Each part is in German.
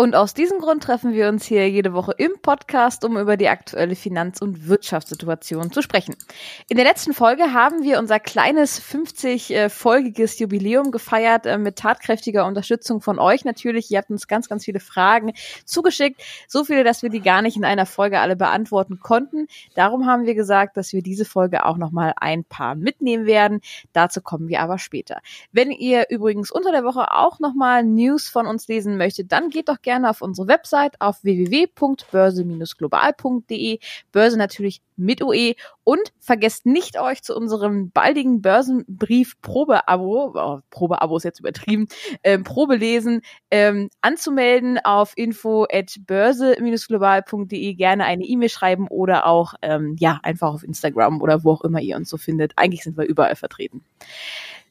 Und aus diesem Grund treffen wir uns hier jede Woche im Podcast, um über die aktuelle Finanz- und Wirtschaftssituation zu sprechen. In der letzten Folge haben wir unser kleines 50-folgiges Jubiläum gefeiert äh, mit tatkräftiger Unterstützung von euch natürlich. Ihr habt uns ganz, ganz viele Fragen zugeschickt. So viele, dass wir die gar nicht in einer Folge alle beantworten konnten. Darum haben wir gesagt, dass wir diese Folge auch nochmal ein paar mitnehmen werden. Dazu kommen wir aber später. Wenn ihr übrigens unter der Woche auch nochmal News von uns lesen möchtet, dann geht doch gerne gerne auf unsere Website auf www.börse-global.de. Börse natürlich mit UE. Und vergesst nicht euch zu unserem baldigen Börsenbrief Probeabo, oh, Probeabo ist jetzt übertrieben, ähm, Probelesen ähm, anzumelden auf info at börse-global.de. Gerne eine E-Mail schreiben oder auch ähm, ja einfach auf Instagram oder wo auch immer ihr uns so findet. Eigentlich sind wir überall vertreten.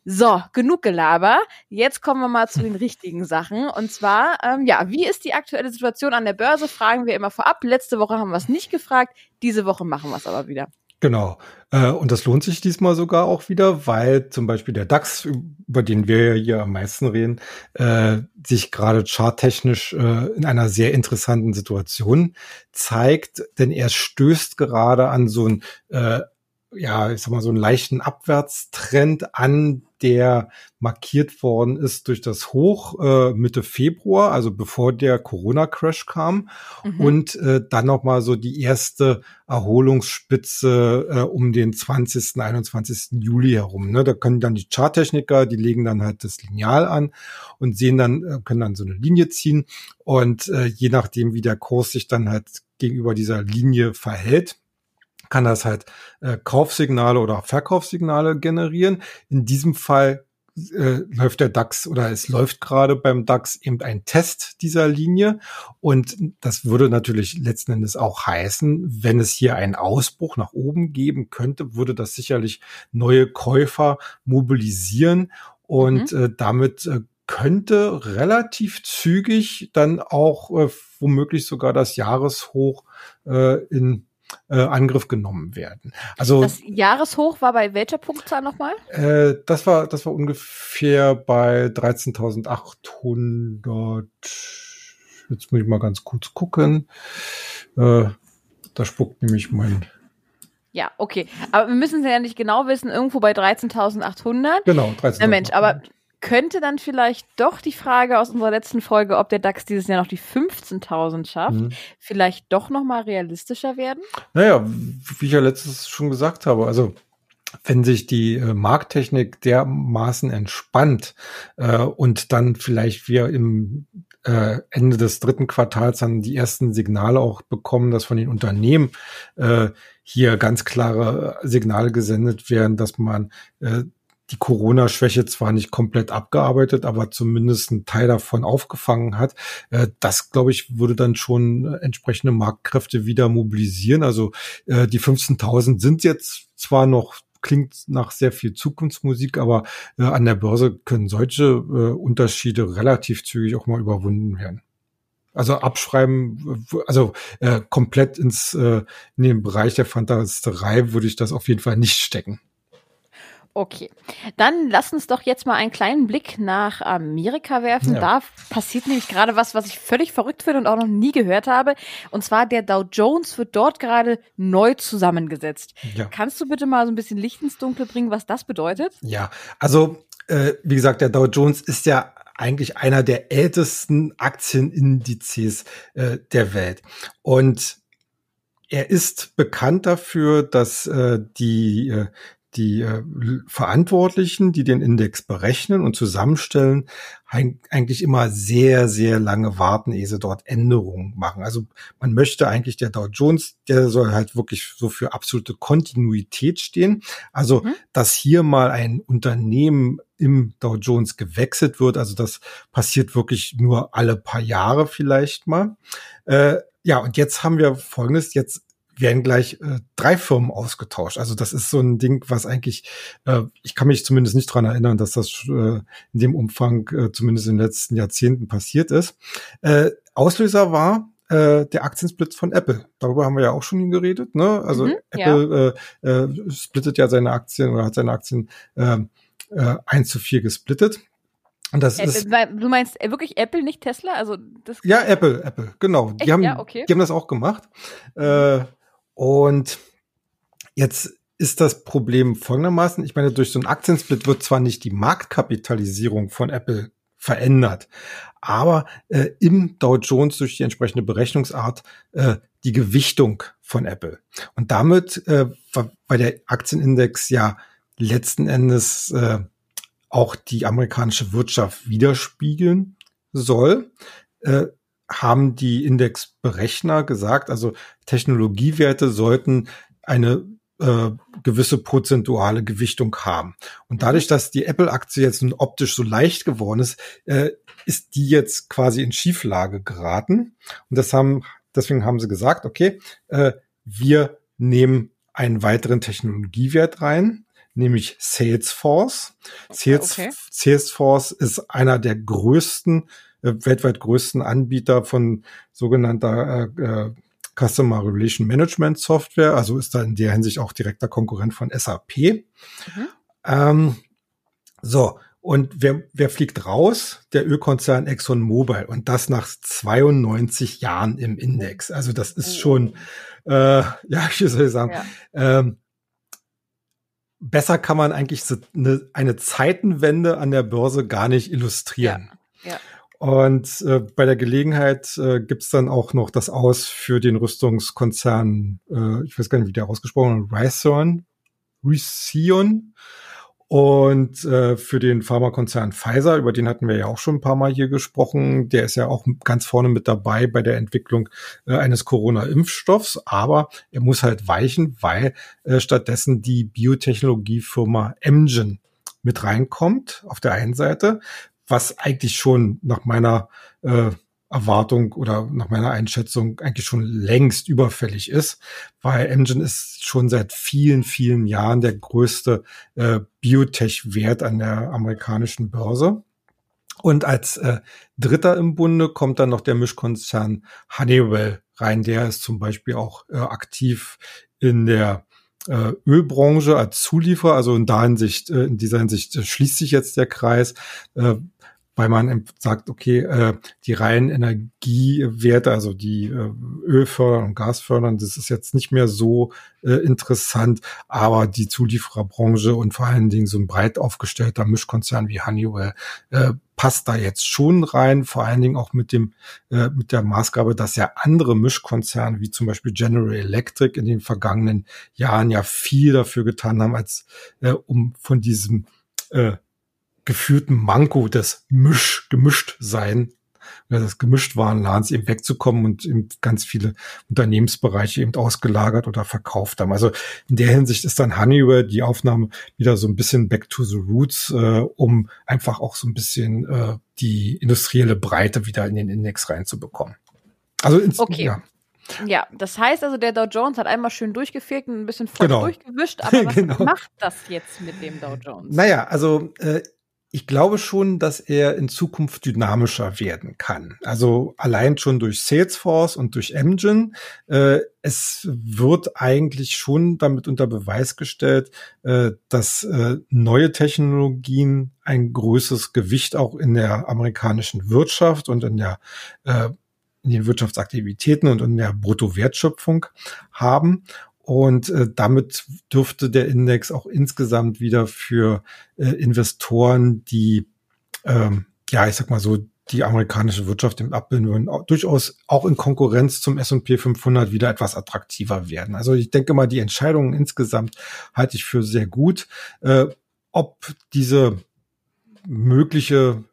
So, genug Gelaber. Jetzt kommen wir mal zu den richtigen Sachen. Und zwar, ähm, ja, wie ist die aktuelle Situation an der Börse? Fragen wir immer vorab. Letzte Woche haben wir es nicht gefragt. Diese Woche machen wir es aber wieder. Genau. Äh, und das lohnt sich diesmal sogar auch wieder, weil zum Beispiel der DAX, über den wir hier am meisten reden, äh, sich gerade charttechnisch äh, in einer sehr interessanten Situation zeigt, denn er stößt gerade an so ein äh, ja, ich sag mal, so einen leichten Abwärtstrend an, der markiert worden ist durch das Hoch äh, Mitte Februar, also bevor der Corona-Crash kam mhm. und äh, dann noch mal so die erste Erholungsspitze äh, um den 20., 21. Juli herum. Ne? Da können dann die Charttechniker, die legen dann halt das Lineal an und sehen dann, äh, können dann so eine Linie ziehen und äh, je nachdem, wie der Kurs sich dann halt gegenüber dieser Linie verhält, kann das halt äh, Kaufsignale oder Verkaufssignale generieren. In diesem Fall äh, läuft der DAX oder es läuft gerade beim DAX eben ein Test dieser Linie. Und das würde natürlich letzten Endes auch heißen, wenn es hier einen Ausbruch nach oben geben könnte, würde das sicherlich neue Käufer mobilisieren und mhm. äh, damit äh, könnte relativ zügig dann auch äh, womöglich sogar das Jahreshoch äh, in äh, Angriff genommen werden. Also das Jahreshoch war bei welcher Punktzahl nochmal? Äh, das war das war ungefähr bei 13.800. Jetzt muss ich mal ganz kurz gucken. Äh, da spuckt nämlich mein ja, okay. Aber wir müssen es ja nicht genau wissen, irgendwo bei 13.800. Genau, 13.800. Na Mensch, aber könnte dann vielleicht doch die Frage aus unserer letzten Folge, ob der DAX dieses Jahr noch die 15.000 schafft, mhm. vielleicht doch noch mal realistischer werden? Naja, wie ich ja letztes schon gesagt habe, also wenn sich die äh, Markttechnik dermaßen entspannt äh, und dann vielleicht wir im äh, Ende des dritten Quartals dann die ersten Signale auch bekommen, dass von den Unternehmen äh, hier ganz klare Signale gesendet werden, dass man äh, die Corona-Schwäche zwar nicht komplett abgearbeitet, aber zumindest ein Teil davon aufgefangen hat. Äh, das, glaube ich, würde dann schon entsprechende Marktkräfte wieder mobilisieren. Also äh, die 15.000 sind jetzt zwar noch klingt nach sehr viel Zukunftsmusik, aber äh, an der Börse können solche Unterschiede relativ zügig auch mal überwunden werden. Also abschreiben, also komplett ins in den Bereich der Fantasterei würde ich das auf jeden Fall nicht stecken. Okay, dann lass uns doch jetzt mal einen kleinen Blick nach Amerika werfen. Ja. Da passiert nämlich gerade was, was ich völlig verrückt finde und auch noch nie gehört habe. Und zwar der Dow Jones wird dort gerade neu zusammengesetzt. Ja. Kannst du bitte mal so ein bisschen Licht ins Dunkle bringen, was das bedeutet? Ja, also äh, wie gesagt, der Dow Jones ist ja eigentlich einer der ältesten Aktienindizes äh, der Welt. Und er ist bekannt dafür, dass äh, die äh, die äh, Verantwortlichen, die den Index berechnen und zusammenstellen, eigentlich immer sehr, sehr lange warten, ehe sie dort Änderungen machen. Also man möchte eigentlich der Dow Jones, der soll halt wirklich so für absolute Kontinuität stehen. Also, mhm. dass hier mal ein Unternehmen im Dow Jones gewechselt wird, also das passiert wirklich nur alle paar Jahre vielleicht mal. Äh, ja, und jetzt haben wir Folgendes, jetzt werden gleich äh, drei Firmen ausgetauscht. Also das ist so ein Ding, was eigentlich, äh, ich kann mich zumindest nicht dran erinnern, dass das äh, in dem Umfang äh, zumindest in den letzten Jahrzehnten passiert ist. Äh, Auslöser war äh, der Aktiensplit von Apple. Darüber haben wir ja auch schon geredet. Ne? Also mhm, Apple ja. äh, äh, splittet ja seine Aktien oder hat seine Aktien äh, äh, 1 zu 4 gesplittet. Und das Apple, ist, du meinst wirklich Apple, nicht Tesla? Also das ja, Apple, Apple, genau. Die haben, ja, okay. die haben das auch gemacht. Äh, und jetzt ist das Problem folgendermaßen. Ich meine, durch so einen Aktiensplit wird zwar nicht die Marktkapitalisierung von Apple verändert, aber äh, im Dow Jones durch die entsprechende Berechnungsart äh, die Gewichtung von Apple. Und damit, äh, weil der Aktienindex ja letzten Endes äh, auch die amerikanische Wirtschaft widerspiegeln soll, äh, haben die Indexberechner gesagt, also Technologiewerte sollten eine äh, gewisse prozentuale Gewichtung haben. Und dadurch, dass die Apple-Aktie jetzt nun optisch so leicht geworden ist, äh, ist die jetzt quasi in Schieflage geraten. Und das haben, deswegen haben sie gesagt, okay, äh, wir nehmen einen weiteren Technologiewert rein, nämlich Salesforce. Sales, okay. Salesforce ist einer der größten, äh, weltweit größten Anbieter von sogenannter äh, äh, Customer Relation Management Software, also ist da in der Hinsicht auch direkter Konkurrent von SAP. Mhm. Ähm, so, und wer, wer fliegt raus? Der Ölkonzern ExxonMobil und das nach 92 Jahren im Index. Also das ist oh. schon, äh, ja, wie soll ich sagen, ja. ähm, besser kann man eigentlich eine, eine Zeitenwende an der Börse gar nicht illustrieren. Ja. ja. Und äh, bei der Gelegenheit äh, gibt's dann auch noch das Aus für den Rüstungskonzern, äh, ich weiß gar nicht, wie der ausgesprochen wird, Raytheon, Raytheon und äh, für den Pharmakonzern Pfizer, über den hatten wir ja auch schon ein paar Mal hier gesprochen. Der ist ja auch ganz vorne mit dabei bei der Entwicklung äh, eines Corona-Impfstoffs. Aber er muss halt weichen, weil äh, stattdessen die Biotechnologiefirma Amgen mit reinkommt auf der einen Seite, was eigentlich schon nach meiner äh, Erwartung oder nach meiner Einschätzung eigentlich schon längst überfällig ist, weil Engine ist schon seit vielen, vielen Jahren der größte äh, Biotech-Wert an der amerikanischen Börse. Und als äh, Dritter im Bunde kommt dann noch der Mischkonzern Honeywell rein. Der ist zum Beispiel auch äh, aktiv in der äh, Ölbranche als Zulieferer. Also in, der Hinsicht, äh, in dieser Hinsicht äh, schließt sich jetzt der Kreis. Äh, weil man sagt, okay, äh, die reinen Energiewerte, also die äh, Ölfördern und Gasfördern, das ist jetzt nicht mehr so äh, interessant, aber die Zuliefererbranche und vor allen Dingen so ein breit aufgestellter Mischkonzern wie Honeywell äh, passt da jetzt schon rein, vor allen Dingen auch mit dem äh, mit der Maßgabe, dass ja andere Mischkonzerne wie zum Beispiel General Electric in den vergangenen Jahren ja viel dafür getan haben, als äh, um von diesem äh, geführten Manko des Misch, gemischt sein, das gemischt Warenladens eben wegzukommen und eben ganz viele Unternehmensbereiche eben ausgelagert oder verkauft haben. Also in der Hinsicht ist dann Honeywell die Aufnahme wieder so ein bisschen back to the roots, äh, um einfach auch so ein bisschen äh, die industrielle Breite wieder in den Index reinzubekommen. Also ins, okay. ja. Ja, das heißt also, der Dow Jones hat einmal schön durchgefegt und ein bisschen voll genau. durchgewischt, aber was genau. macht das jetzt mit dem Dow Jones? Naja, also äh, ich glaube schon, dass er in Zukunft dynamischer werden kann. Also allein schon durch Salesforce und durch Engine. Äh, es wird eigentlich schon damit unter Beweis gestellt, äh, dass äh, neue Technologien ein größeres Gewicht auch in der amerikanischen Wirtschaft und in der in den Wirtschaftsaktivitäten und in der Bruttowertschöpfung haben. Und äh, damit dürfte der Index auch insgesamt wieder für äh, Investoren, die, ähm, ja, ich sag mal so, die amerikanische Wirtschaft im abbilden durchaus auch in Konkurrenz zum S&P 500 wieder etwas attraktiver werden. Also ich denke mal, die Entscheidungen insgesamt halte ich für sehr gut. Äh, ob diese mögliche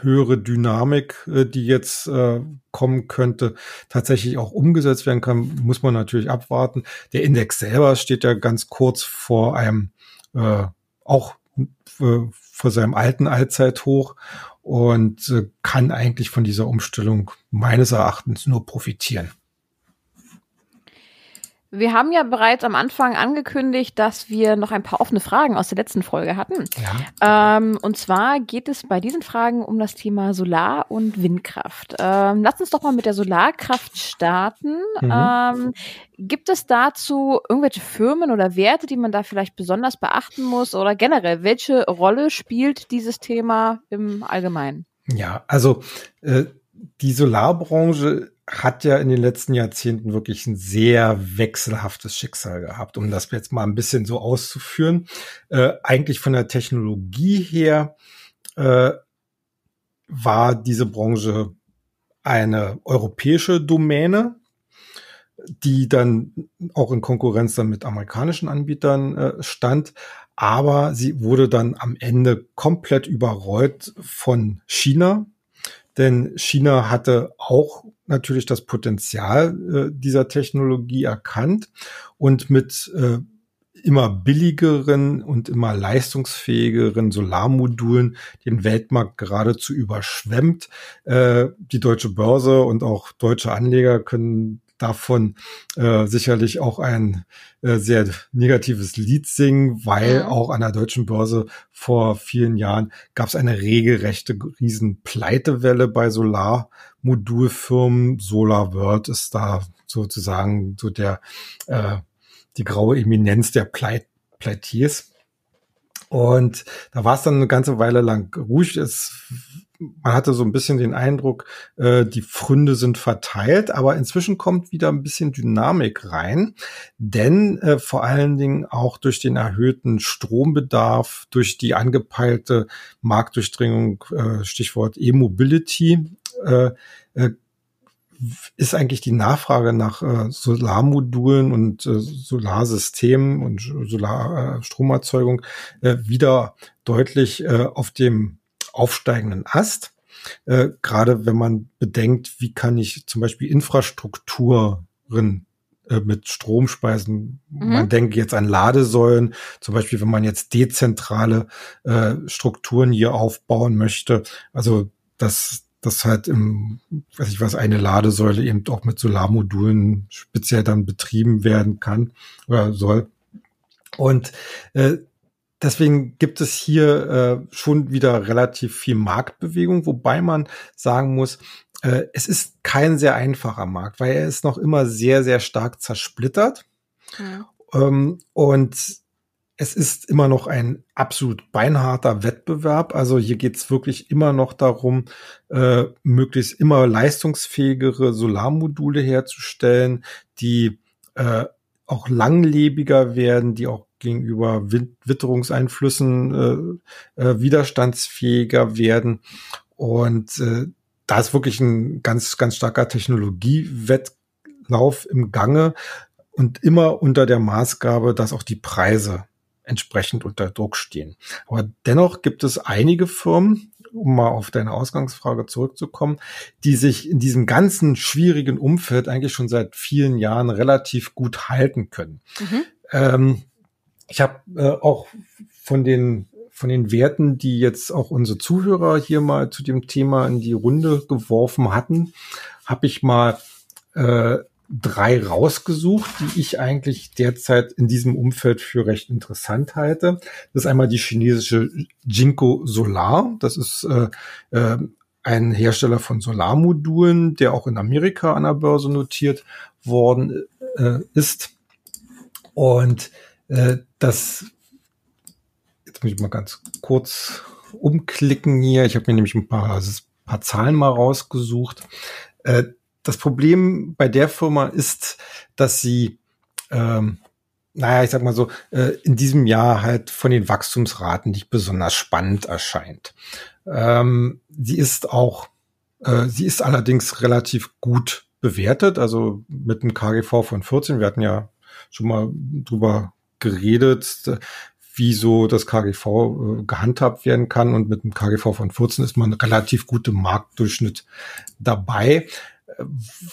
höhere Dynamik, äh, die jetzt äh, kommen könnte, tatsächlich auch umgesetzt werden kann, muss man natürlich abwarten. Der Index selber steht ja ganz kurz vor einem, äh, auch äh, vor seinem alten Allzeithoch und äh, kann eigentlich von dieser Umstellung meines Erachtens nur profitieren. Wir haben ja bereits am Anfang angekündigt, dass wir noch ein paar offene Fragen aus der letzten Folge hatten. Ja. Ähm, und zwar geht es bei diesen Fragen um das Thema Solar- und Windkraft. Ähm, lass uns doch mal mit der Solarkraft starten. Mhm. Ähm, gibt es dazu irgendwelche Firmen oder Werte, die man da vielleicht besonders beachten muss? Oder generell, welche Rolle spielt dieses Thema im Allgemeinen? Ja, also äh, die Solarbranche hat ja in den letzten Jahrzehnten wirklich ein sehr wechselhaftes Schicksal gehabt, um das jetzt mal ein bisschen so auszuführen. Äh, eigentlich von der Technologie her äh, war diese Branche eine europäische Domäne, die dann auch in Konkurrenz dann mit amerikanischen Anbietern äh, stand. Aber sie wurde dann am Ende komplett überrollt von China, denn China hatte auch natürlich das Potenzial äh, dieser Technologie erkannt und mit äh, immer billigeren und immer leistungsfähigeren Solarmodulen den Weltmarkt geradezu überschwemmt. Äh, die deutsche Börse und auch deutsche Anleger können davon äh, sicherlich auch ein äh, sehr negatives Lied singen, weil auch an der deutschen Börse vor vielen Jahren gab es eine regelrechte riesen Pleitewelle bei Solarmodulfirmen. Solar World ist da sozusagen so der äh, die graue Eminenz der Pleit Pleitiers. Und da war es dann eine ganze Weile lang ruhig. Es man hatte so ein bisschen den Eindruck, äh, die Fründe sind verteilt, aber inzwischen kommt wieder ein bisschen Dynamik rein, denn äh, vor allen Dingen auch durch den erhöhten Strombedarf, durch die angepeilte Marktdurchdringung, äh, Stichwort E-Mobility, äh, äh, ist eigentlich die Nachfrage nach äh, Solarmodulen und äh, Solarsystemen und Solarstromerzeugung äh, wieder deutlich äh, auf dem aufsteigenden Ast. Äh, Gerade wenn man bedenkt, wie kann ich zum Beispiel Infrastrukturen äh, mit Strom speisen. Mhm. Man denkt jetzt an Ladesäulen, zum Beispiel, wenn man jetzt dezentrale äh, Strukturen hier aufbauen möchte. Also das, das halt im, weiß ich was, eine Ladesäule eben auch mit Solarmodulen speziell dann betrieben werden kann oder soll. Und äh, Deswegen gibt es hier äh, schon wieder relativ viel Marktbewegung, wobei man sagen muss, äh, es ist kein sehr einfacher Markt, weil er ist noch immer sehr, sehr stark zersplittert. Ja. Ähm, und es ist immer noch ein absolut beinharter Wettbewerb. Also hier geht es wirklich immer noch darum, äh, möglichst immer leistungsfähigere Solarmodule herzustellen, die äh, auch langlebiger werden, die auch gegenüber Witterungseinflüssen äh, äh, widerstandsfähiger werden. Und äh, da ist wirklich ein ganz, ganz starker Technologiewettlauf im Gange und immer unter der Maßgabe, dass auch die Preise entsprechend unter Druck stehen. Aber dennoch gibt es einige Firmen, um mal auf deine Ausgangsfrage zurückzukommen, die sich in diesem ganzen schwierigen Umfeld eigentlich schon seit vielen Jahren relativ gut halten können. Mhm. Ähm, ich habe äh, auch von den von den Werten, die jetzt auch unsere Zuhörer hier mal zu dem Thema in die Runde geworfen hatten, habe ich mal äh, drei rausgesucht, die ich eigentlich derzeit in diesem Umfeld für recht interessant halte. Das ist einmal die chinesische Jinko Solar. Das ist äh, äh, ein Hersteller von Solarmodulen, der auch in Amerika an der Börse notiert worden äh, ist. Und äh, das, jetzt muss ich mal ganz kurz umklicken hier. Ich habe mir nämlich ein paar, also ein paar Zahlen mal rausgesucht. Äh, das Problem bei der Firma ist, dass sie, ähm, naja, ich sag mal so, äh, in diesem Jahr halt von den Wachstumsraten nicht besonders spannend erscheint. Ähm, sie ist auch, äh, sie ist allerdings relativ gut bewertet, also mit einem KGV von 14. Wir hatten ja schon mal drüber geredet, wie so das KGV äh, gehandhabt werden kann. Und mit einem KGV von 14 ist man relativ gut im Marktdurchschnitt dabei.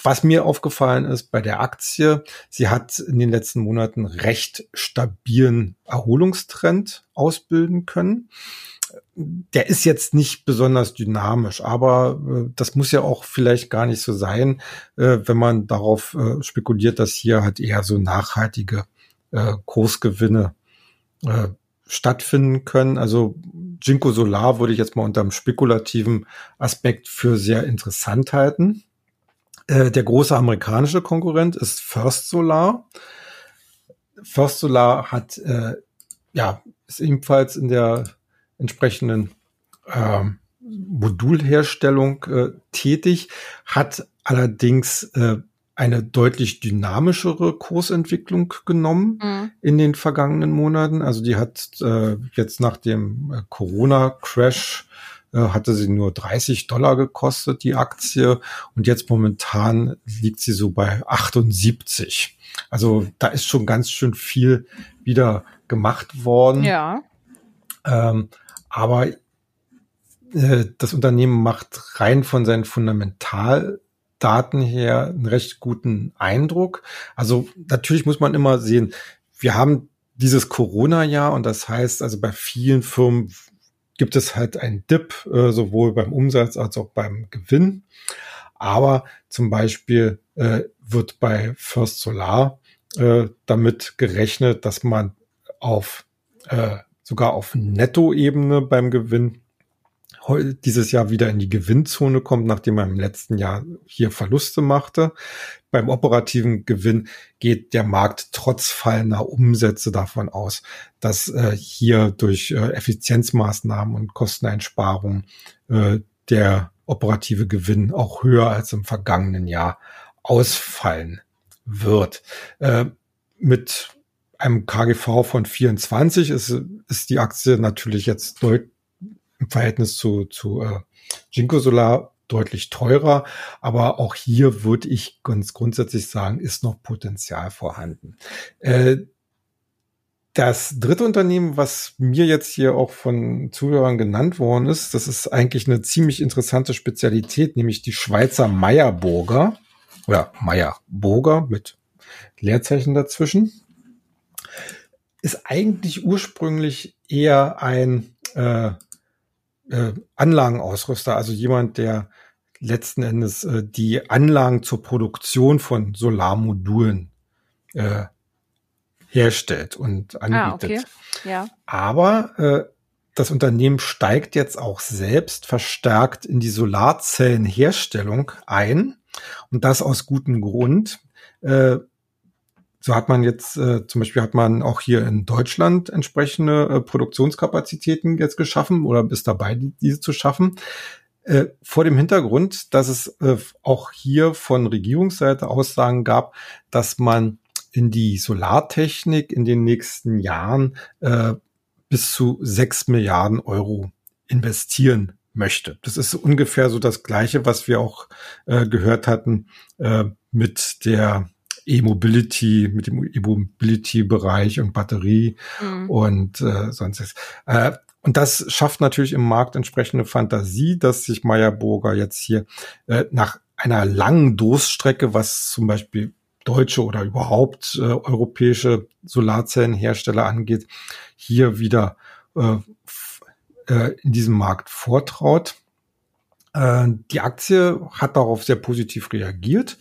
Was mir aufgefallen ist bei der Aktie, sie hat in den letzten Monaten recht stabilen Erholungstrend ausbilden können. der ist jetzt nicht besonders dynamisch, aber äh, das muss ja auch vielleicht gar nicht so sein, äh, wenn man darauf äh, spekuliert, dass hier halt eher so nachhaltige äh, Kursgewinne äh, stattfinden können. Also Jinko Solar würde ich jetzt mal unter einem spekulativen Aspekt für sehr interessant halten. Äh, der große amerikanische Konkurrent ist First Solar. First Solar hat äh, ja ist ebenfalls in der entsprechenden äh, Modulherstellung äh, tätig, hat allerdings äh, eine deutlich dynamischere Kursentwicklung genommen mhm. in den vergangenen Monaten. Also die hat äh, jetzt nach dem äh, Corona-Crash äh, hatte sie nur 30 Dollar gekostet, die Aktie. Und jetzt momentan liegt sie so bei 78. Also da ist schon ganz schön viel wieder gemacht worden. Ja. Ähm, aber äh, das Unternehmen macht rein von seinen Fundamentaldaten her einen recht guten Eindruck. Also natürlich muss man immer sehen, wir haben dieses Corona-Jahr und das heißt also bei vielen Firmen gibt es halt einen Dip, äh, sowohl beim Umsatz als auch beim Gewinn. Aber zum Beispiel äh, wird bei First Solar äh, damit gerechnet, dass man auf äh, sogar auf Nettoebene beim Gewinn dieses Jahr wieder in die Gewinnzone kommt, nachdem er im letzten Jahr hier Verluste machte. Beim operativen Gewinn geht der Markt trotz fallender Umsätze davon aus, dass äh, hier durch äh, Effizienzmaßnahmen und Kosteneinsparungen äh, der operative Gewinn auch höher als im vergangenen Jahr ausfallen wird. Äh, mit einem KGV von 24 ist, ist die Aktie natürlich jetzt deutlich im Verhältnis zu, zu äh, Jinko Solar deutlich teurer. Aber auch hier würde ich ganz grundsätzlich sagen, ist noch Potenzial vorhanden. Äh, das dritte Unternehmen, was mir jetzt hier auch von Zuhörern genannt worden ist, das ist eigentlich eine ziemlich interessante Spezialität, nämlich die Schweizer Meyerburger oder Meyerburger mit Leerzeichen dazwischen ist eigentlich ursprünglich eher ein äh, äh, Anlagenausrüster, also jemand, der letzten Endes äh, die Anlagen zur Produktion von Solarmodulen äh, herstellt und ah, anbietet. Ah, okay. ja. Aber äh, das Unternehmen steigt jetzt auch selbst verstärkt in die Solarzellenherstellung ein und das aus gutem Grund. Äh, so hat man jetzt, äh, zum Beispiel hat man auch hier in Deutschland entsprechende äh, Produktionskapazitäten jetzt geschaffen oder ist dabei, die, diese zu schaffen. Äh, vor dem Hintergrund, dass es äh, auch hier von Regierungsseite Aussagen gab, dass man in die Solartechnik in den nächsten Jahren äh, bis zu sechs Milliarden Euro investieren möchte. Das ist ungefähr so das Gleiche, was wir auch äh, gehört hatten äh, mit der E-Mobility, mit dem E-Mobility-Bereich und Batterie mhm. und äh, sonstiges. Äh, und das schafft natürlich im Markt entsprechende Fantasie, dass sich Meyerburger jetzt hier äh, nach einer langen Durststrecke, was zum Beispiel deutsche oder überhaupt äh, europäische Solarzellenhersteller angeht, hier wieder äh, äh, in diesem Markt vortraut. Äh, die Aktie hat darauf sehr positiv reagiert.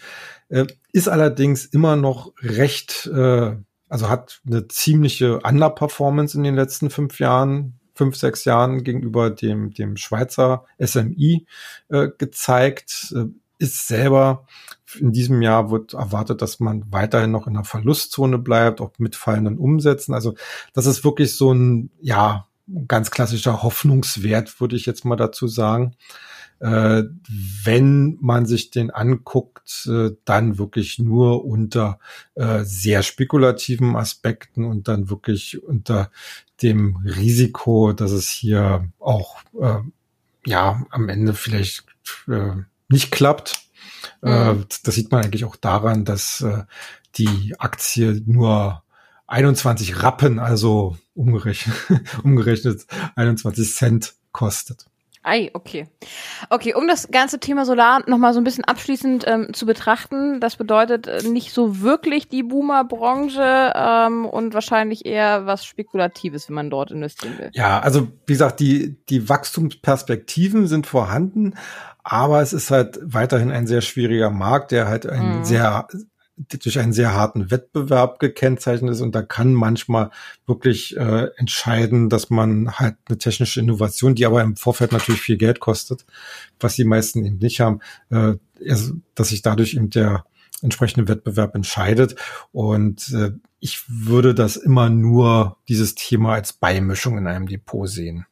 Äh, ist allerdings immer noch recht, äh, also hat eine ziemliche Underperformance in den letzten fünf Jahren, fünf, sechs Jahren gegenüber dem, dem Schweizer SMI äh, gezeigt. Äh, ist selber in diesem Jahr wird erwartet, dass man weiterhin noch in der Verlustzone bleibt, auch mit fallenden Umsätzen. Also das ist wirklich so ein, ja, ganz klassischer Hoffnungswert, würde ich jetzt mal dazu sagen äh, wenn man sich den anguckt, äh, dann wirklich nur unter äh, sehr spekulativen Aspekten und dann wirklich unter dem Risiko, dass es hier auch äh, ja am Ende vielleicht äh, nicht klappt. Äh, mhm. das sieht man eigentlich auch daran, dass äh, die Aktie nur 21 Rappen, also umgerechnet, umgerechnet 21 Cent kostet. Ei, okay. Okay, um das ganze Thema Solar nochmal so ein bisschen abschließend ähm, zu betrachten, das bedeutet äh, nicht so wirklich die Boomer-Branche ähm, und wahrscheinlich eher was Spekulatives, wenn man dort investieren will. Ja, also wie gesagt, die, die Wachstumsperspektiven sind vorhanden, aber es ist halt weiterhin ein sehr schwieriger Markt, der halt ein mhm. sehr durch einen sehr harten Wettbewerb gekennzeichnet ist und da kann manchmal wirklich äh, entscheiden, dass man halt eine technische Innovation, die aber im Vorfeld natürlich viel Geld kostet, was die meisten eben nicht haben, äh, dass sich dadurch eben der entsprechende Wettbewerb entscheidet. Und äh, ich würde das immer nur dieses Thema als Beimischung in einem Depot sehen.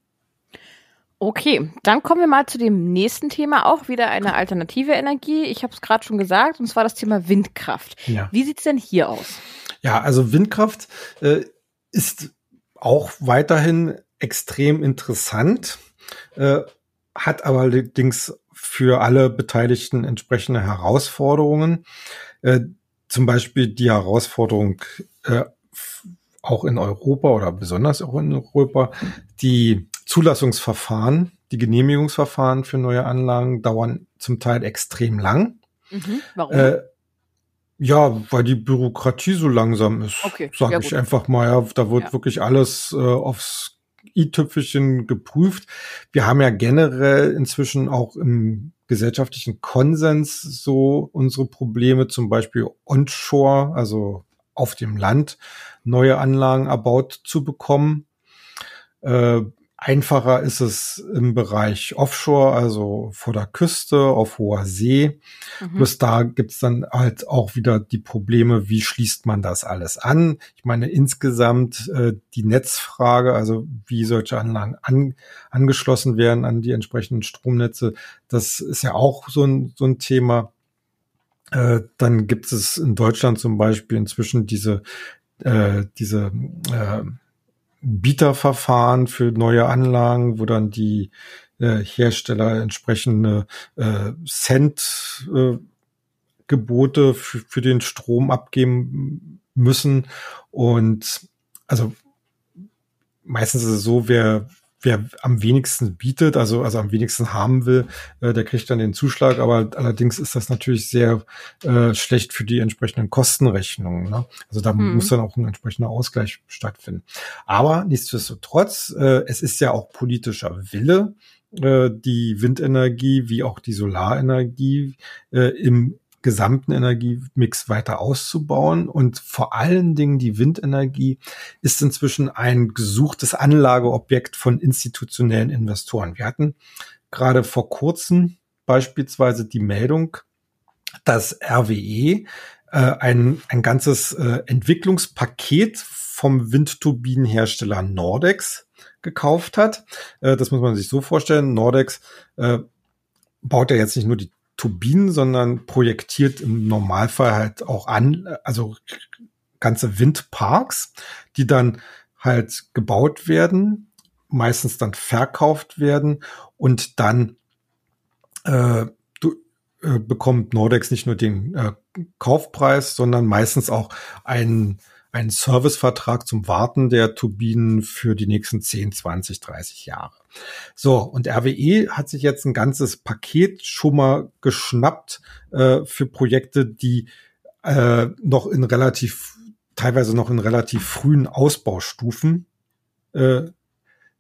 Okay, dann kommen wir mal zu dem nächsten Thema, auch wieder eine alternative Energie. Ich habe es gerade schon gesagt, und zwar das Thema Windkraft. Ja. Wie sieht's denn hier aus? Ja, also Windkraft äh, ist auch weiterhin extrem interessant, äh, hat aber allerdings für alle Beteiligten entsprechende Herausforderungen. Äh, zum Beispiel die Herausforderung äh, auch in Europa oder besonders auch in Europa, die Zulassungsverfahren, die Genehmigungsverfahren für neue Anlagen dauern zum Teil extrem lang. Mhm, warum? Äh, ja, weil die Bürokratie so langsam ist, okay, sage ich einfach mal. Ja, da wird ja. wirklich alles äh, aufs i-Tüpfelchen geprüft. Wir haben ja generell inzwischen auch im gesellschaftlichen Konsens so unsere Probleme, zum Beispiel onshore, also auf dem Land, neue Anlagen erbaut zu bekommen. Äh, Einfacher ist es im Bereich Offshore, also vor der Küste, auf hoher See. Mhm. Bloß da gibt's dann halt auch wieder die Probleme, wie schließt man das alles an? Ich meine, insgesamt äh, die Netzfrage, also wie solche Anlagen an, angeschlossen werden an die entsprechenden Stromnetze, das ist ja auch so ein, so ein Thema. Äh, dann gibt es in Deutschland zum Beispiel inzwischen diese, äh, diese äh, Bieterverfahren für neue Anlagen, wo dann die äh, Hersteller entsprechende äh, Cent äh, Gebote für, für den Strom abgeben müssen. Und also meistens ist es so, wer wer am wenigsten bietet, also, also am wenigsten haben will, äh, der kriegt dann den Zuschlag. Aber allerdings ist das natürlich sehr äh, schlecht für die entsprechenden Kostenrechnungen. Ne? Also da hm. muss dann auch ein entsprechender Ausgleich stattfinden. Aber nichtsdestotrotz, äh, es ist ja auch politischer Wille, äh, die Windenergie wie auch die Solarenergie äh, im gesamten Energiemix weiter auszubauen. Und vor allen Dingen die Windenergie ist inzwischen ein gesuchtes Anlageobjekt von institutionellen Investoren. Wir hatten gerade vor kurzem beispielsweise die Meldung, dass RWE äh, ein, ein ganzes äh, Entwicklungspaket vom Windturbinenhersteller Nordex gekauft hat. Äh, das muss man sich so vorstellen. Nordex äh, baut ja jetzt nicht nur die Turbinen, sondern projektiert im Normalfall halt auch an, also ganze Windparks, die dann halt gebaut werden, meistens dann verkauft werden und dann äh, du, äh, bekommt Nordex nicht nur den äh, Kaufpreis, sondern meistens auch einen einen Servicevertrag zum Warten der Turbinen für die nächsten 10, 20, 30 Jahre. So, und RWE hat sich jetzt ein ganzes Paket schon mal geschnappt äh, für Projekte, die äh, noch in relativ, teilweise noch in relativ frühen Ausbaustufen äh,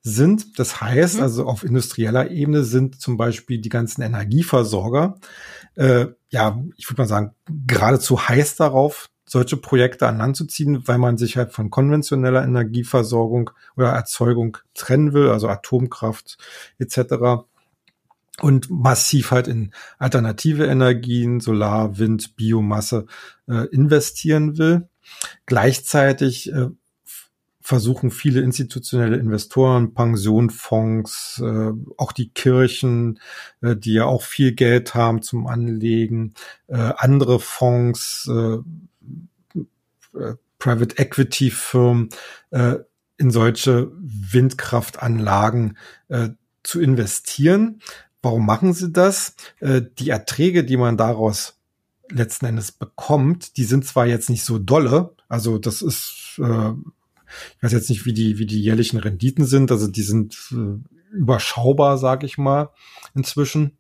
sind. Das heißt, mhm. also auf industrieller Ebene sind zum Beispiel die ganzen Energieversorger, äh, ja, ich würde mal sagen, geradezu heiß darauf, solche Projekte an Land zu ziehen, weil man sich halt von konventioneller Energieversorgung oder Erzeugung trennen will, also Atomkraft etc. Und massiv halt in alternative Energien, Solar, Wind, Biomasse äh, investieren will. Gleichzeitig äh, versuchen viele institutionelle Investoren, Pensionfonds, äh, auch die Kirchen, äh, die ja auch viel Geld haben zum Anlegen, äh, andere Fonds, äh, Private Equity Firmen äh, in solche Windkraftanlagen äh, zu investieren. Warum machen sie das? Äh, die Erträge, die man daraus letzten Endes bekommt, die sind zwar jetzt nicht so dolle, also das ist äh, Ich weiß jetzt nicht, wie die, wie die jährlichen Renditen sind. Also die sind äh, überschaubar, sag ich mal, inzwischen.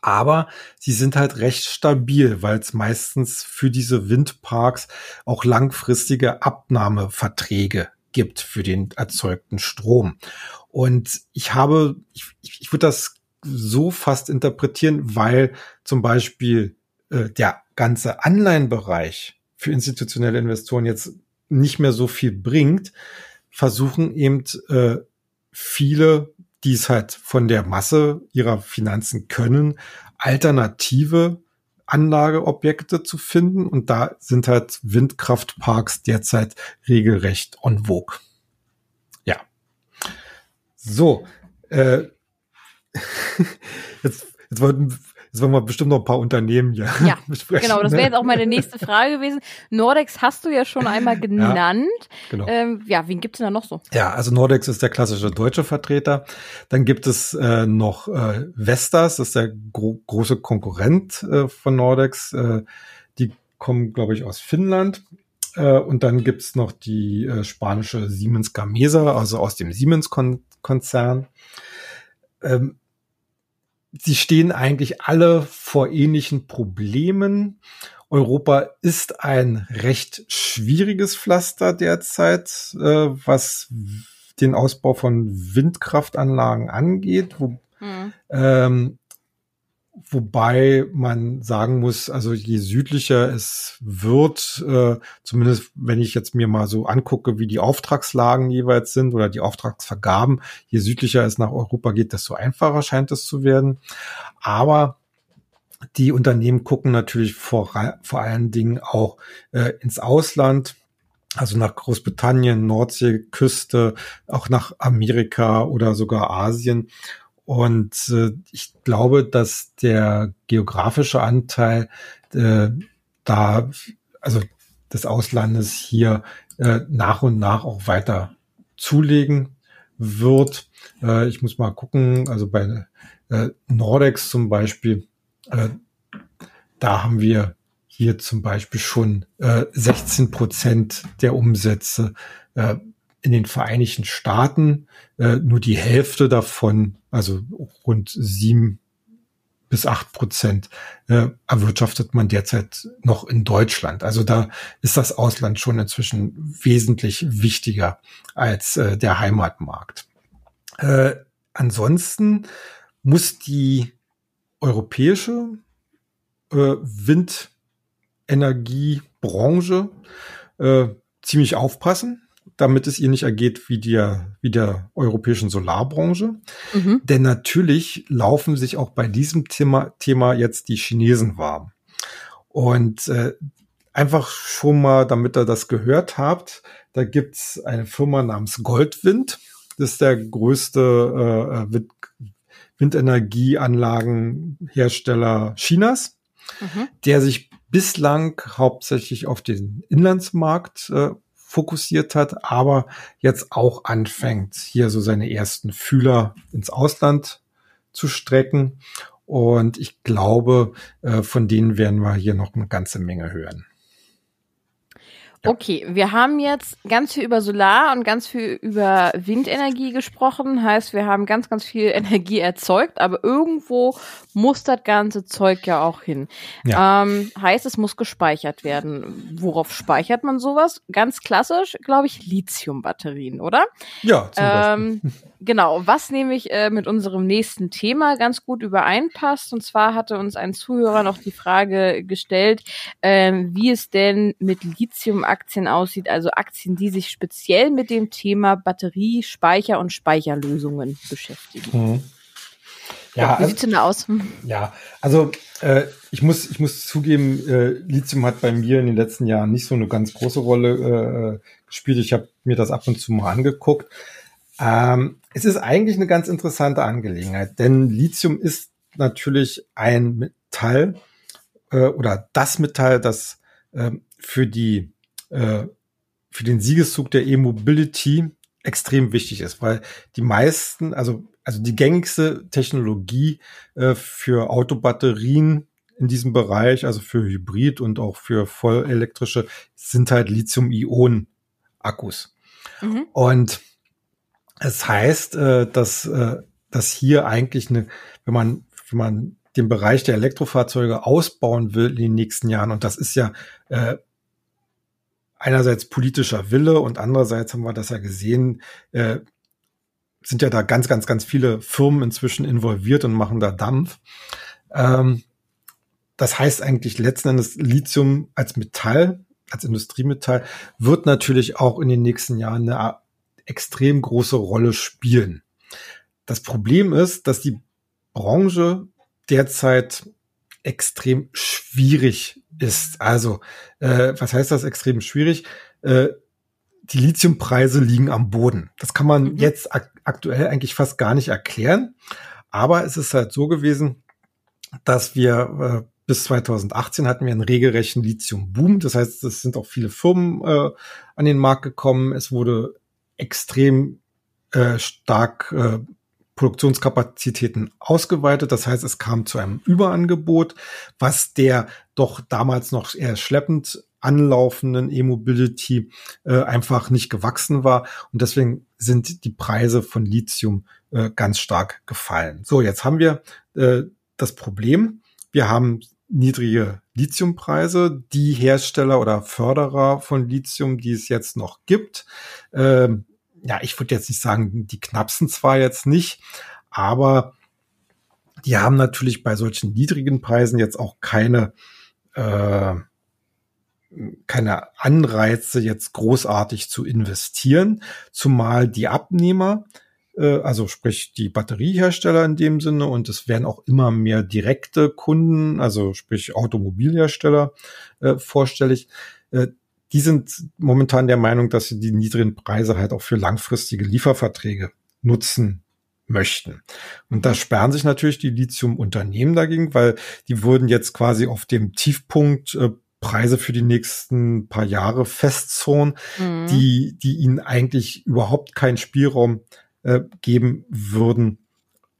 Aber sie sind halt recht stabil, weil es meistens für diese Windparks auch langfristige Abnahmeverträge gibt für den erzeugten Strom. Und ich habe, ich, ich würde das so fast interpretieren, weil zum Beispiel äh, der ganze Anleihenbereich für institutionelle Investoren jetzt nicht mehr so viel bringt, versuchen eben äh, viele, die es halt von der Masse ihrer Finanzen können, alternative Anlageobjekte zu finden. Und da sind halt Windkraftparks derzeit regelrecht on vogue. Ja. So. Äh, jetzt, jetzt wollten Jetzt wollen wir bestimmt noch ein paar Unternehmen hier ja, besprechen. Genau, das wäre ne? jetzt auch meine nächste Frage gewesen. Nordex hast du ja schon einmal genannt. Ja, genau. Ähm, ja wen gibt's denn da noch so? Ja, also Nordex ist der klassische deutsche Vertreter. Dann gibt es äh, noch äh, Vestas, das ist der gro große Konkurrent äh, von Nordex. Äh, die kommen, glaube ich, aus Finnland. Äh, und dann gibt's noch die äh, spanische Siemens Gamesa, also aus dem Siemens-Konzern. Ähm, sie stehen eigentlich alle vor ähnlichen Problemen. Europa ist ein recht schwieriges Pflaster derzeit, äh, was den Ausbau von Windkraftanlagen angeht. Wo, mhm. ähm, Wobei man sagen muss, also je südlicher es wird, äh, zumindest wenn ich jetzt mir mal so angucke, wie die Auftragslagen jeweils sind oder die Auftragsvergaben, je südlicher es nach Europa geht, desto einfacher scheint es zu werden. Aber die Unternehmen gucken natürlich vor, vor allen Dingen auch äh, ins Ausland, also nach Großbritannien, Nordseeküste, auch nach Amerika oder sogar Asien. Und äh, ich glaube, dass der geografische Anteil äh, da, also des Auslandes hier äh, nach und nach auch weiter zulegen wird. Äh, ich muss mal gucken, also bei äh, Nordex zum Beispiel, äh, da haben wir hier zum Beispiel schon äh, 16 Prozent der Umsätze äh, in den Vereinigten Staaten äh, nur die Hälfte davon, also rund sieben bis acht Prozent, äh, erwirtschaftet man derzeit noch in Deutschland. Also da ist das Ausland schon inzwischen wesentlich wichtiger als äh, der Heimatmarkt. Äh, ansonsten muss die europäische äh, Windenergiebranche äh, ziemlich aufpassen damit es ihr nicht ergeht wie der, wie der europäischen Solarbranche. Mhm. Denn natürlich laufen sich auch bei diesem Thema, Thema jetzt die Chinesen warm. Und äh, einfach schon mal, damit ihr das gehört habt, da gibt's eine Firma namens Goldwind. Das ist der größte äh, Wind Windenergieanlagenhersteller Chinas, mhm. der sich bislang hauptsächlich auf den Inlandsmarkt äh, fokussiert hat, aber jetzt auch anfängt, hier so seine ersten Fühler ins Ausland zu strecken. Und ich glaube, äh, von denen werden wir hier noch eine ganze Menge hören. Okay, wir haben jetzt ganz viel über Solar und ganz viel über Windenergie gesprochen. Heißt, wir haben ganz, ganz viel Energie erzeugt, aber irgendwo muss das ganze Zeug ja auch hin. Ja. Ähm, heißt, es muss gespeichert werden. Worauf speichert man sowas? Ganz klassisch, glaube ich, Lithiumbatterien, oder? Ja, zum ähm, Genau, was nämlich äh, mit unserem nächsten Thema ganz gut übereinpasst. Und zwar hatte uns ein Zuhörer noch die Frage gestellt, äh, wie es denn mit Lithium-Aktien aussieht, also Aktien, die sich speziell mit dem Thema Batterie, Speicher und Speicherlösungen beschäftigen. Mhm. Ja, ja, wie also, sieht's denn da aus? Ja, also äh, ich muss ich muss zugeben, äh, Lithium hat bei mir in den letzten Jahren nicht so eine ganz große Rolle äh, gespielt. Ich habe mir das ab und zu mal angeguckt. Ähm, es ist eigentlich eine ganz interessante Angelegenheit, denn Lithium ist natürlich ein Metall äh, oder das Metall, das äh, für die äh, für den Siegeszug der E-Mobility extrem wichtig ist, weil die meisten, also also die gängigste Technologie äh, für Autobatterien in diesem Bereich, also für Hybrid und auch für vollelektrische, sind halt Lithium-Ionen-Akkus. Mhm. Und es heißt, äh, dass, äh, dass hier eigentlich eine, wenn man, wenn man den Bereich der Elektrofahrzeuge ausbauen will in den nächsten Jahren, und das ist ja äh, einerseits politischer Wille und andererseits haben wir das ja gesehen, äh, sind ja da ganz, ganz, ganz viele Firmen inzwischen involviert und machen da Dampf. Ähm, das heißt eigentlich letzten Endes Lithium als Metall, als Industriemetall, wird natürlich auch in den nächsten Jahren eine extrem große Rolle spielen. Das Problem ist, dass die Branche derzeit extrem schwierig ist. Also, äh, was heißt das extrem schwierig? Äh, die Lithiumpreise liegen am Boden. Das kann man mhm. jetzt ak aktuell eigentlich fast gar nicht erklären. Aber es ist halt so gewesen, dass wir äh, bis 2018 hatten wir einen regelrechten Lithium-Boom. Das heißt, es sind auch viele Firmen äh, an den Markt gekommen. Es wurde extrem äh, stark äh, Produktionskapazitäten ausgeweitet. Das heißt, es kam zu einem Überangebot, was der doch damals noch eher schleppend anlaufenden E-Mobility äh, einfach nicht gewachsen war. Und deswegen sind die Preise von Lithium äh, ganz stark gefallen. So, jetzt haben wir äh, das Problem. Wir haben niedrige Lithiumpreise. Die Hersteller oder Förderer von Lithium, die es jetzt noch gibt, äh, ja, ich würde jetzt nicht sagen, die knappsten zwar jetzt nicht, aber die haben natürlich bei solchen niedrigen Preisen jetzt auch keine äh, keine Anreize, jetzt großartig zu investieren, zumal die Abnehmer, äh, also sprich die Batteriehersteller in dem Sinne, und es werden auch immer mehr direkte Kunden, also sprich Automobilhersteller äh, vorstellig, äh, die sind momentan der Meinung, dass sie die niedrigen Preise halt auch für langfristige Lieferverträge nutzen möchten. Und da sperren sich natürlich die Lithium-Unternehmen dagegen, weil die würden jetzt quasi auf dem Tiefpunkt äh, Preise für die nächsten paar Jahre festzurren, mhm. die, die ihnen eigentlich überhaupt keinen Spielraum äh, geben würden,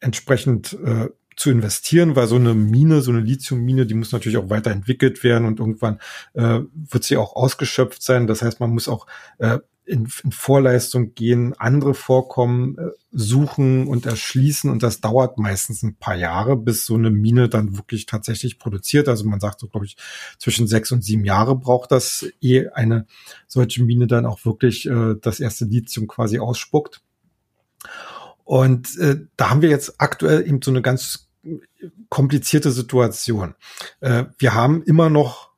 entsprechend äh, zu investieren, weil so eine Mine, so eine Lithiummine, die muss natürlich auch weiterentwickelt werden und irgendwann äh, wird sie auch ausgeschöpft sein. Das heißt, man muss auch äh, in, in Vorleistung gehen, andere Vorkommen äh, suchen und erschließen und das dauert meistens ein paar Jahre, bis so eine Mine dann wirklich tatsächlich produziert. Also man sagt so, glaube ich, zwischen sechs und sieben Jahre braucht das, ehe eine solche Mine dann auch wirklich äh, das erste Lithium quasi ausspuckt. Und äh, da haben wir jetzt aktuell eben so eine ganz komplizierte Situation. Äh, wir haben immer noch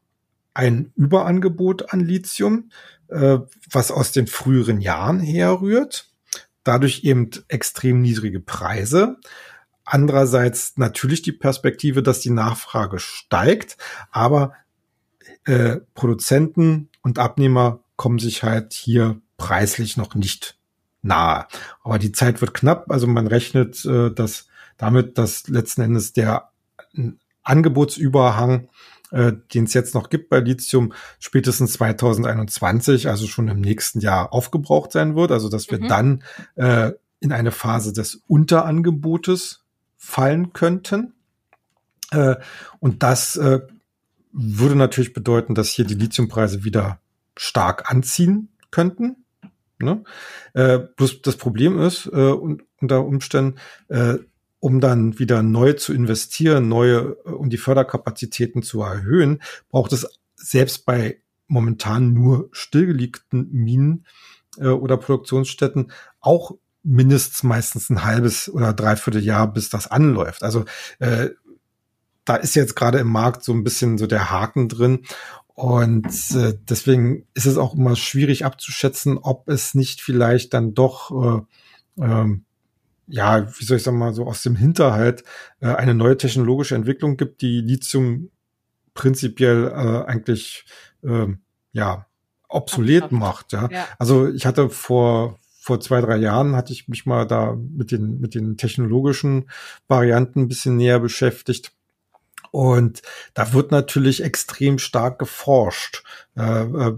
ein Überangebot an Lithium, äh, was aus den früheren Jahren herrührt. Dadurch eben extrem niedrige Preise. Andererseits natürlich die Perspektive, dass die Nachfrage steigt, aber äh, Produzenten und Abnehmer kommen sich halt hier preislich noch nicht nahe. Aber die Zeit wird knapp, also man rechnet, äh, dass damit, dass letzten Endes der Angebotsüberhang, äh, den es jetzt noch gibt bei Lithium, spätestens 2021, also schon im nächsten Jahr aufgebraucht sein wird. Also dass wir mhm. dann äh, in eine Phase des Unterangebotes fallen könnten. Äh, und das äh, würde natürlich bedeuten, dass hier die Lithiumpreise wieder stark anziehen könnten. Ne? Äh, bloß das Problem ist, äh, unter Umständen, äh, um dann wieder neu zu investieren, neue, um die Förderkapazitäten zu erhöhen, braucht es selbst bei momentan nur stillgelegten Minen äh, oder Produktionsstätten auch mindestens meistens ein halbes oder dreiviertel Jahr, bis das anläuft. Also äh, da ist jetzt gerade im Markt so ein bisschen so der Haken drin. Und äh, deswegen ist es auch immer schwierig abzuschätzen, ob es nicht vielleicht dann doch äh, ähm, ja, wie soll ich sagen mal, so aus dem Hinterhalt äh, eine neue technologische Entwicklung gibt, die Lithium prinzipiell äh, eigentlich äh, ja obsolet Abschaft. macht. Ja? ja. Also ich hatte vor vor zwei drei Jahren hatte ich mich mal da mit den mit den technologischen Varianten ein bisschen näher beschäftigt. Und da wird natürlich extrem stark geforscht, äh, äh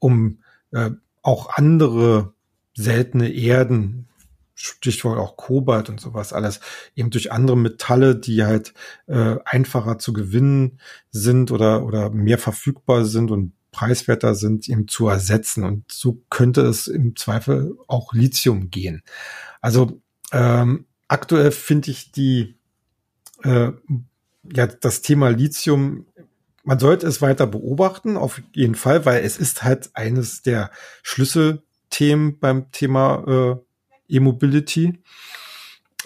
um äh, auch andere seltene Erden Stichwort auch Kobalt und sowas alles, eben durch andere Metalle, die halt äh, einfacher zu gewinnen sind oder, oder mehr verfügbar sind und preiswerter sind, eben zu ersetzen. Und so könnte es im Zweifel auch Lithium gehen. Also ähm, aktuell finde ich die äh, ja das Thema Lithium man sollte es weiter beobachten, auf jeden Fall, weil es ist halt eines der Schlüsselthemen beim Thema äh, E-Mobility.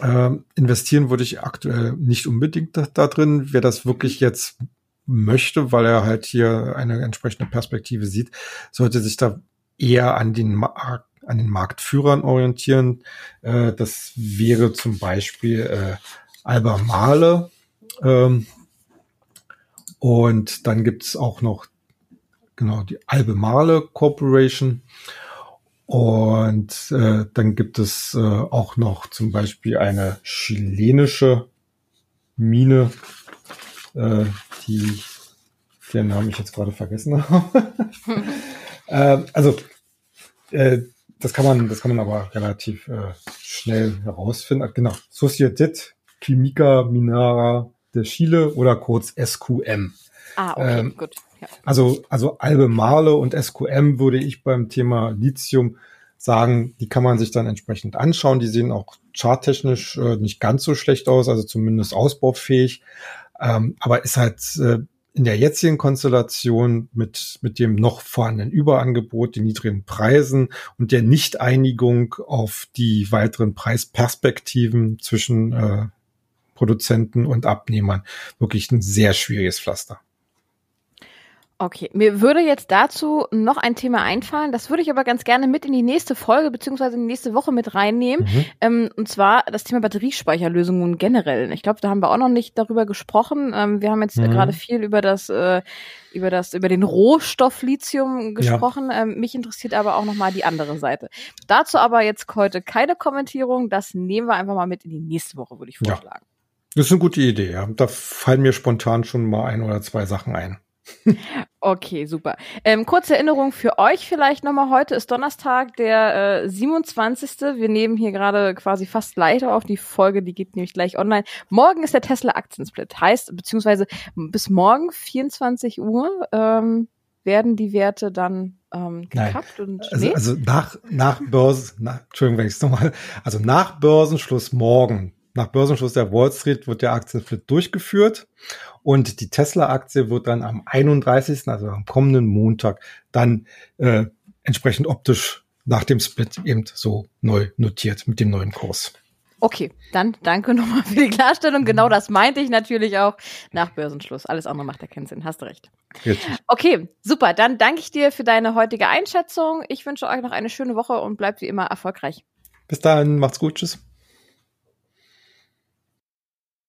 Äh, investieren würde ich aktuell nicht unbedingt da, da, drin. Wer das wirklich jetzt möchte, weil er halt hier eine entsprechende Perspektive sieht, sollte sich da eher an den, Ma an den Marktführern orientieren. Äh, das wäre zum Beispiel äh, Albemarle. Ähm, und dann gibt es auch noch genau die Albemarle Corporation. Und äh, dann gibt es äh, auch noch zum Beispiel eine chilenische Mine, äh, die den Namen ich jetzt gerade vergessen habe. äh, also äh, das kann man, das kann man aber relativ äh, schnell herausfinden. Genau, Sociedad Química Minera de Chile oder kurz SQM. Ah, okay, ähm, gut. Ja. Also, also Albemarle und SQM würde ich beim Thema Lithium sagen, die kann man sich dann entsprechend anschauen. Die sehen auch charttechnisch äh, nicht ganz so schlecht aus, also zumindest ausbaufähig. Ähm, aber ist halt äh, in der jetzigen Konstellation mit, mit dem noch vorhandenen Überangebot, den niedrigen Preisen und der Nicht-Einigung auf die weiteren Preisperspektiven zwischen äh, Produzenten und Abnehmern wirklich ein sehr schwieriges Pflaster. Okay, mir würde jetzt dazu noch ein Thema einfallen. Das würde ich aber ganz gerne mit in die nächste Folge beziehungsweise in die nächste Woche mit reinnehmen. Mhm. Ähm, und zwar das Thema Batteriespeicherlösungen generell. Ich glaube, da haben wir auch noch nicht darüber gesprochen. Ähm, wir haben jetzt mhm. gerade viel über das, äh, über das, über den Rohstoff Lithium gesprochen. Ja. Ähm, mich interessiert aber auch noch mal die andere Seite. Dazu aber jetzt heute keine Kommentierung. Das nehmen wir einfach mal mit in die nächste Woche, würde ich vorschlagen. Ja. Das ist eine gute Idee. Ja. Da fallen mir spontan schon mal ein oder zwei Sachen ein. Okay, super. Ähm, kurze Erinnerung für euch vielleicht nochmal. Heute ist Donnerstag, der äh, 27. Wir nehmen hier gerade quasi fast live auf die Folge, die geht nämlich gleich online. Morgen ist der Tesla Aktiensplit. Heißt, beziehungsweise bis morgen 24 Uhr ähm, werden die Werte dann ähm, gekappt Nein. und also, also nach nach Börsen, nach, Entschuldigung, wenn ich es nochmal, also nach Börsenschluss morgen nach Börsenschluss der Wall Street wird der Aktiensplit durchgeführt und die Tesla-Aktie wird dann am 31., also am kommenden Montag, dann äh, entsprechend optisch nach dem Split eben so neu notiert mit dem neuen Kurs. Okay, dann danke nochmal für die Klarstellung. Genau das meinte ich natürlich auch nach Börsenschluss. Alles andere macht ja keinen Sinn. Hast recht. Richtig. Okay, super. Dann danke ich dir für deine heutige Einschätzung. Ich wünsche euch noch eine schöne Woche und bleibt wie immer erfolgreich. Bis dahin, macht's gut. Tschüss.